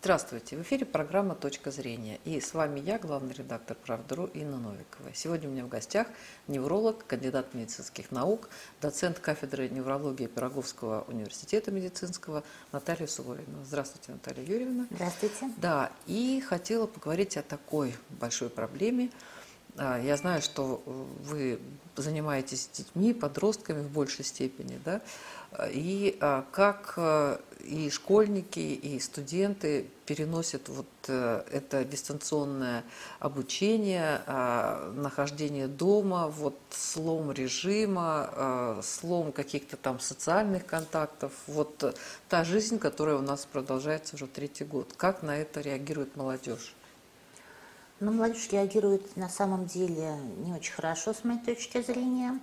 Здравствуйте, в эфире программа «Точка зрения». И с вами я, главный редактор «Правда.ру» Инна Новикова. Сегодня у меня в гостях невролог, кандидат медицинских наук, доцент кафедры неврологии Пироговского университета медицинского Наталья Суворина. Здравствуйте, Наталья Юрьевна. Здравствуйте. Да, и хотела поговорить о такой большой проблеме. А, я знаю, что вы занимаетесь детьми, подростками в большей степени, да, и а, как а, и школьники, и студенты переносят вот э, это дистанционное обучение, а, нахождение дома, вот слом режима, слом каких-то там социальных контактов, вот та жизнь, которая у нас продолжается уже третий год. Как на это реагирует молодежь? Ну, молодежь реагирует на самом деле не очень хорошо, с моей точки зрения.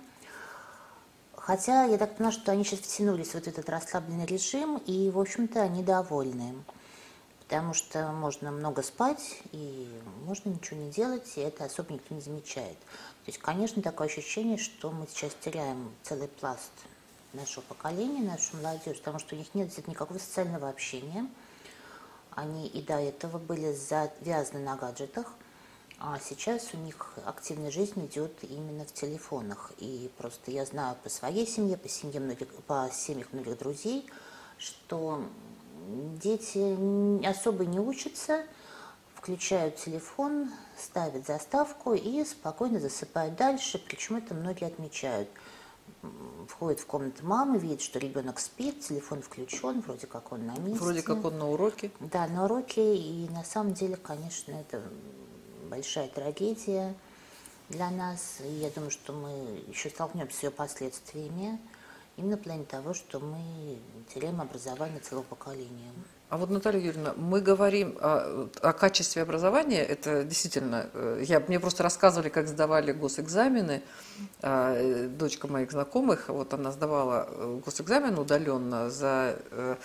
Хотя я так понимаю, что они сейчас втянулись в вот этот расслабленный режим, и, в общем-то, они довольны. Потому что можно много спать, и можно ничего не делать, и это особо никто не замечает. То есть, конечно, такое ощущение, что мы сейчас теряем целый пласт нашего поколения, нашу молодежь, потому что у них нет никакого социального общения. Они и до этого были завязаны на гаджетах – а сейчас у них активная жизнь идет именно в телефонах. И просто я знаю по своей семье, по семье многих, по семьях многих друзей, что дети особо не учатся, включают телефон, ставят заставку и спокойно засыпают дальше. Причем это многие отмечают. Входит в комнату мамы, видит, что ребенок спит, телефон включен, вроде как он на месте. Вроде как он на уроке. Да, на уроке. И на самом деле, конечно, это большая трагедия для нас. И я думаю, что мы еще столкнемся с ее последствиями именно в плане того, что мы теряем образование целого поколения. А вот, Наталья Юрьевна, мы говорим о, о качестве образования. Это действительно, э, я, мне просто рассказывали, как сдавали госэкзамены. А, дочка моих знакомых, вот она сдавала э, госэкзамен удаленно, за, э,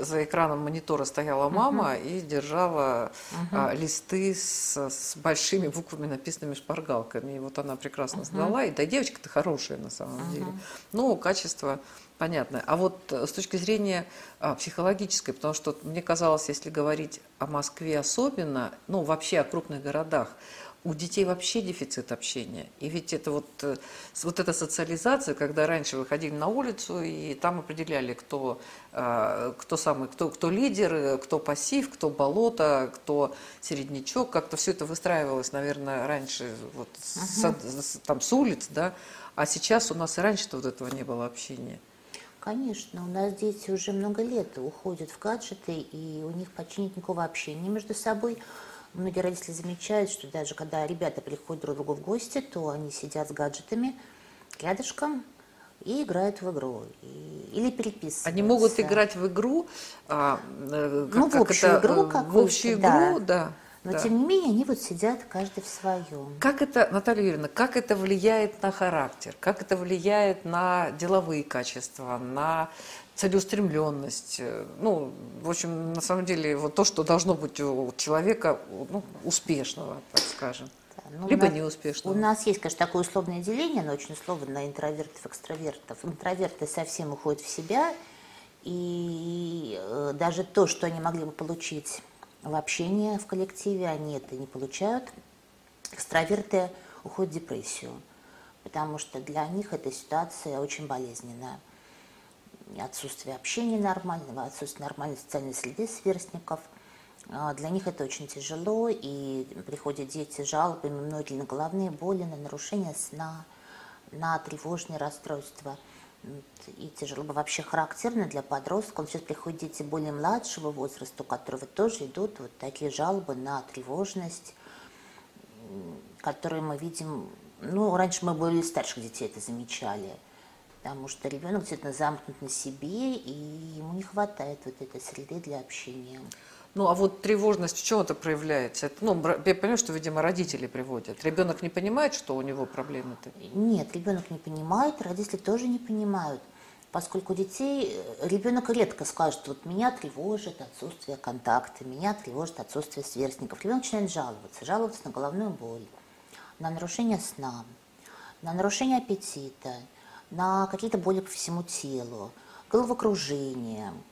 за экраном монитора стояла мама uh-huh. и держала uh-huh. листы с, с большими буквами, написанными шпаргалками. И вот она прекрасно uh-huh. сдала. И да, девочка-то хорошая на самом uh-huh. деле. Но качество Понятно. А вот э, с точки зрения а, психологической, потому что мне казалось, если говорить о Москве особенно, ну вообще о крупных городах, у детей вообще дефицит общения. И ведь это вот, э, вот эта социализация, когда раньше выходили на улицу и там определяли, кто, а, кто самый, кто, кто лидер, э, кто пассив, кто болото, кто середнячок, как-то все это выстраивалось, наверное, раньше вот uh-huh. с, там, с улиц, да, а сейчас у нас и раньше-то вот этого не было общения. Конечно, у нас дети уже много лет уходят в гаджеты, и у них почти нет никакого общения между собой. Многие родители замечают, что даже когда ребята приходят друг к другу в гости, то они сидят с гаджетами рядышком и играют в игру. И, или переписываются. Они могут играть в игру, а, э, как, ну, в общую это, игру, как в общую игру, да. Но да. тем не менее они вот сидят каждый в своем. Как это, Наталья Юрьевна, как это влияет на характер? Как это влияет на деловые качества, на целеустремленность? Ну, в общем, на самом деле, вот то, что должно быть у человека ну, успешного, так скажем. Ну, Либо неуспешного. У нас есть, конечно, такое условное деление, но очень условно на интровертов, экстравертов. Интроверты совсем уходят в себя, и э, даже то, что они могли бы получить в общении в коллективе, они это не получают. Экстраверты уходят в депрессию, потому что для них эта ситуация очень болезненная. Отсутствие общения нормального, отсутствие нормальной социальной среды сверстников. А, для них это очень тяжело, и приходят дети с жалобами, многие на головные боли, на нарушение сна, на тревожные расстройства – и тяжело вообще характерно для подростков. Сейчас приходят дети более младшего возраста, у которых тоже идут вот такие жалобы на тревожность, которые мы видим, ну, раньше мы были старших детей это замечали, потому что ребенок где-то замкнут на себе, и ему не хватает вот этой среды для общения. Ну, а вот тревожность в чем это проявляется? Это, ну, я понимаю, что, видимо, родители приводят. Ребенок не понимает, что у него проблемы-то? Нет, ребенок не понимает, родители тоже не понимают. Поскольку детей, э, ребенок редко скажет, вот меня тревожит отсутствие контакта, меня тревожит отсутствие сверстников. Ребенок начинает жаловаться, жаловаться на головную боль, на нарушение сна, на нарушение аппетита, на какие-то боли по всему телу, головокружение –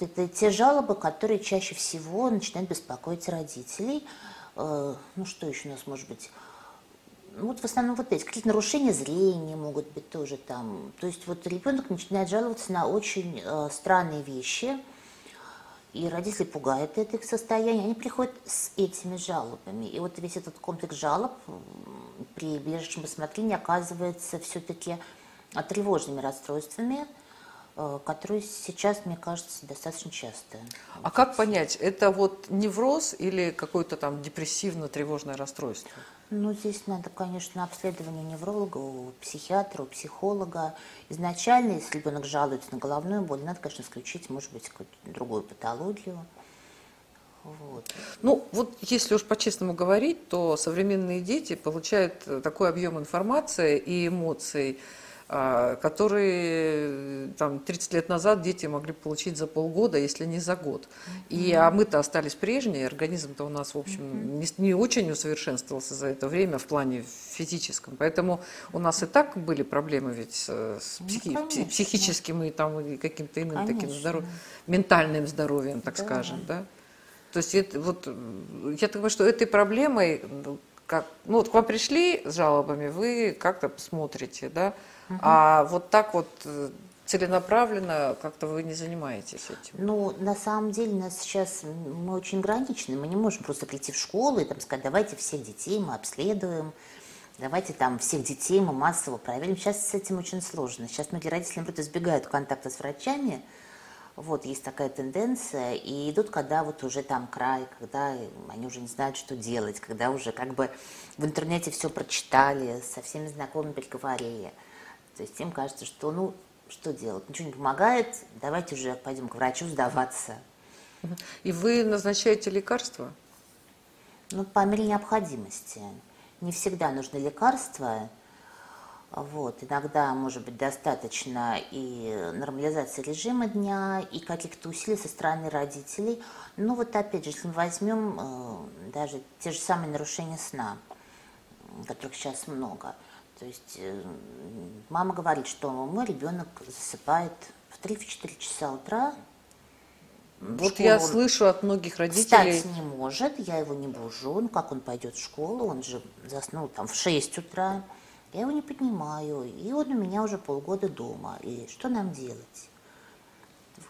это те жалобы, которые чаще всего начинают беспокоить родителей. Э, ну, что еще у нас может быть? Ну, вот в основном вот эти, какие-то нарушения зрения могут быть тоже там. То есть вот ребенок начинает жаловаться на очень э, странные вещи, и родители пугают это их состояние, они приходят с этими жалобами. И вот весь этот комплекс жалоб при ближайшем рассмотрении оказывается все-таки тревожными расстройствами, которые сейчас, мне кажется, достаточно частые. А как понять, это вот невроз или какое-то там депрессивно-тревожное расстройство? Ну, здесь надо, конечно, обследование невролога, у психиатра, у психолога. Изначально, если ребенок жалуется на головную боль, надо, конечно, исключить, может быть, какую-то другую патологию. Вот. Ну, вот если уж по-честному говорить, то современные дети получают такой объем информации и эмоций, которые там, 30 лет назад дети могли получить за полгода, если не за год. И, а мы-то остались прежние, организм-то у нас, в общем, не, не очень усовершенствовался за это время в плане физическом. Поэтому у нас и так были проблемы ведь с, с психи, ну, психическим и, там, и каким-то иным конечно. таким здоровьем, ментальным здоровьем, так да. скажем. Да? То есть это, вот, я думаю, что этой проблемой, как, ну вот к вам пришли с жалобами, вы как-то посмотрите, да, Угу. А вот так вот э, целенаправленно как-то вы не занимаетесь этим? Ну, на самом деле, нас сейчас мы очень ограничены. Мы не можем просто прийти в школу и там сказать, давайте всех детей мы обследуем, давайте там всех детей мы массово проверим. Сейчас с этим очень сложно. Сейчас многие родители, наоборот, избегают контакта с врачами. Вот, есть такая тенденция, и идут, когда вот уже там край, когда они уже не знают, что делать, когда уже как бы в интернете все прочитали, со всеми знакомыми переговорили. То есть им кажется, что ну что делать, ничего не помогает, давайте уже пойдем к врачу сдаваться. И вы назначаете лекарства? Ну, по мере необходимости. Не всегда нужны лекарства. Вот. Иногда, может быть, достаточно и нормализации режима дня, и каких-то усилий со стороны родителей. Ну вот опять же, если мы возьмем э, даже те же самые нарушения сна, которых сейчас много – то есть э, мама говорит, что мой ребенок засыпает в 3-4 часа утра. Вот я слышу от многих родителей. Встать не может, я его не бужу. Ну как он пойдет в школу? Он же заснул там в 6 утра. Я его не поднимаю. И он у меня уже полгода дома. И что нам делать?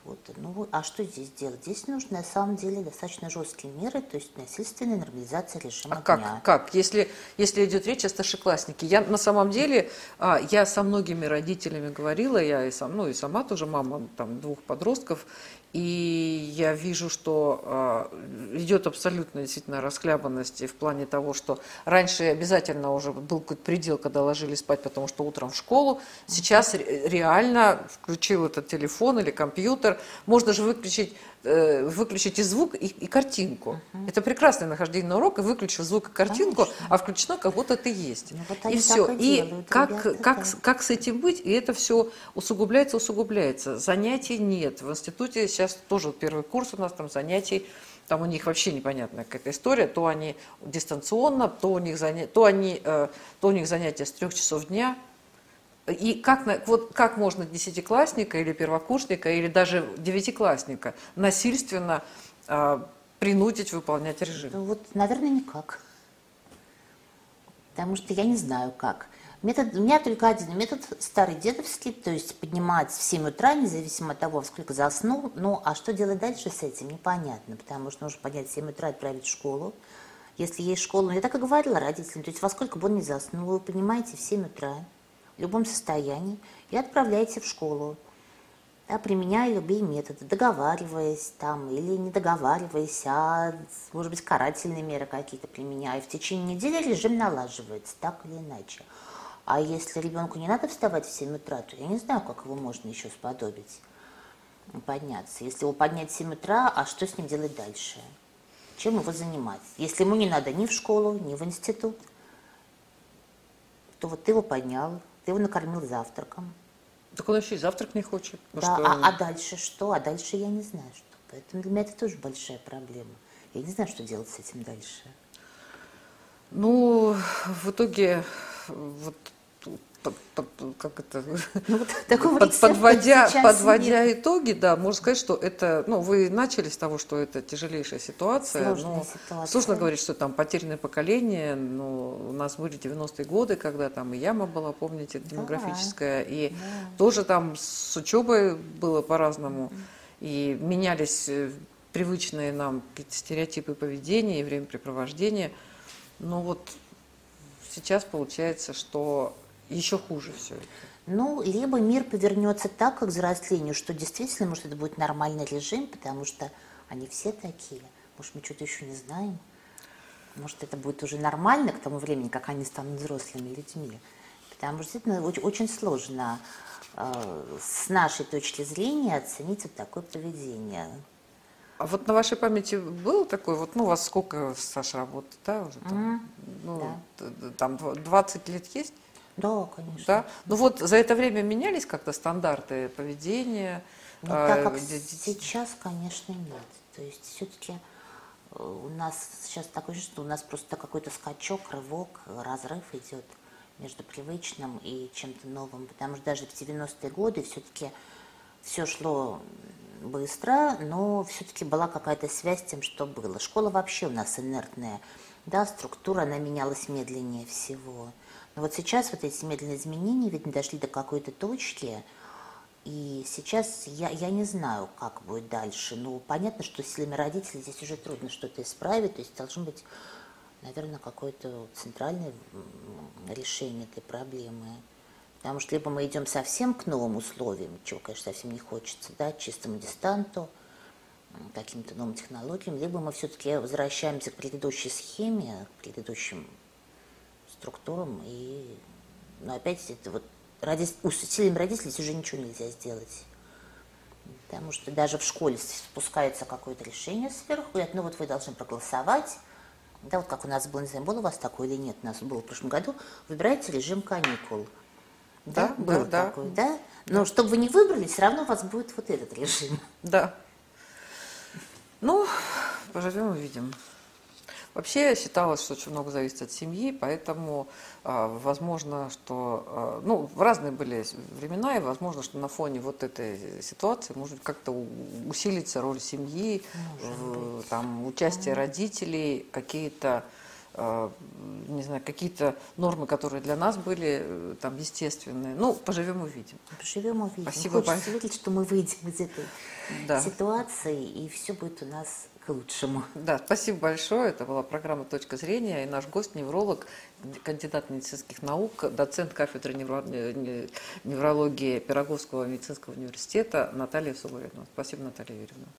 Вот. Ну, а что здесь делать? Здесь нужны на самом деле достаточно жесткие меры, то есть насильственная нормализация режима а как, дня. как? Если, если идет речь о старшекласснике. Я на самом деле, а, я со многими родителями говорила, я и, сам, ну, и сама тоже мама там, двух подростков, и я вижу, что э, идет абсолютно действительно расхлябанность в плане того, что раньше обязательно уже был какой-то предел, когда ложились спать, потому что утром в школу. Сейчас реально включил этот телефон или компьютер. Можно же выключить Э, выключить и звук, и, и картинку. Uh-huh. Это прекрасное нахождение на урок, и выключив звук и картинку, Конечно. а включено как будто ты есть. Ну, вот и все. И, и как, ребята, как, да. как с этим быть? И это все усугубляется, усугубляется. Занятий нет. В институте сейчас тоже первый курс у нас там занятий там у них вообще непонятная какая-то история, то они дистанционно, то у них, заня... то они, э, то у них занятия с трех часов дня, и как, вот как можно десятиклассника или первокурсника, или даже девятиклассника насильственно э, принудить выполнять режим? Ну, вот, наверное, никак. Потому что я не знаю, как. Метод, у меня только один метод старый дедовский, то есть поднимать в 7 утра, независимо от того, сколько заснул. Ну, а что делать дальше с этим, непонятно, потому что нужно поднять в 7 утра отправить в школу. Если есть школа, ну, я так и говорила родителям, то есть во сколько бы он ни заснул, вы понимаете, в 7 утра в любом состоянии и отправляете в школу, применяя любые методы, договариваясь там или не договариваясь, а, может быть, карательные меры какие-то применяя. В течение недели режим налаживается, так или иначе. А если ребенку не надо вставать в 7 утра, то я не знаю, как его можно еще сподобить подняться. Если его поднять в 7 утра, а что с ним делать дальше? Чем его занимать? Если ему не надо ни в школу, ни в институт, то вот ты его поднял, ты его накормил завтраком. Так он еще и завтрак не хочет. Ну, да, а, а дальше что? А дальше я не знаю, что. Поэтому для меня это тоже большая проблема. Я не знаю, что делать с этим дальше. Ну, в итоге, вот под- под- как это, Ну, вот такого под- подводя, подводя нет. итоги, да, можно сказать, что это, ну, вы начали с того, что это тяжелейшая ситуация. Сложная но ситуация. Сложно говорить, что там потерянное поколение, но у нас были 90-е годы, когда там и яма была, помните, демографическая, и тоже там с учебой было по-разному, и менялись э, привычные нам какие-то стереотипы поведения и времяпрепровождения. Но вот сейчас получается, что еще хуже все это. Ну, либо мир повернется так, как взрослению, что действительно, может, это будет нормальный режим, потому что они все такие. Может, мы что-то еще не знаем. Может, это будет уже нормально к тому времени, как они станут взрослыми людьми. Потому что действительно оч- очень сложно э, с нашей точки зрения оценить вот такое поведение. А вот на вашей памяти был такой, вот, ну, у вас сколько стаж работы, да, уже там, Мгм. ну, Да. там дв- 20 лет есть, Да, конечно. да? Ну вот за это время менялись как-то стандарты поведения? Ну, а, так как де- де- сейчас, конечно, нет. То есть все-таки у нас сейчас такое что у нас просто какой-то скачок, рывок, разрыв идет между привычным и чем-то новым. Потому что даже в 90-е годы все-таки все шло быстро, но все-таки была какая-то связь с тем, что было. Школа вообще у нас инертная, да, структура, она менялась медленнее всего. Но вот сейчас вот эти медленные изменения, видно, дошли до какой-то точки, и сейчас я, я не знаю, как будет дальше. Ну, понятно, что силами родителей здесь уже трудно что-то исправить. То есть должно быть, наверное, какое-то центральное решение этой проблемы. Потому что либо мы идем совсем к новым условиям, чего, конечно, совсем не хочется, да, чистому дистанту, каким-то новым технологиям, либо мы все-таки возвращаемся к предыдущей схеме, к предыдущим структурам, и но опять это вот ради, усилием родителей уже ничего нельзя сделать. Потому что даже в школе спускается какое-то решение сверху, говорят, ну вот вы должны проголосовать. Да, вот как у нас было, не знаю, было у вас такое или нет, у нас было в прошлом году, выбирайте режим каникул. Да, был да, да. такой, да? Но чтобы вы не выбрали, все равно у вас будет вот этот режим. Да. Ну, поживем увидим. Вообще считалось, что очень много зависит от семьи, поэтому а, возможно, что а, ну разные были времена, и возможно, что на фоне вот этой ситуации может как-то у- усилится роль семьи, в- там участие родителей, какие-то а, не знаю, какие-то нормы, которые для нас были э, там естественные. Ну, поживем увидим. Поживем, увидим. Спасибо Хочется большое. верить, что мы выйдем из этой Да. ситуации, и все будет у нас лучшему. Да, спасибо большое. Это была программа «Точка зрения». И наш гость – невролог, кандидат медицинских наук, доцент кафедры невро- не- неврологии Пироговского медицинского университета Наталья Суворина. Спасибо, Наталья Юрьевна.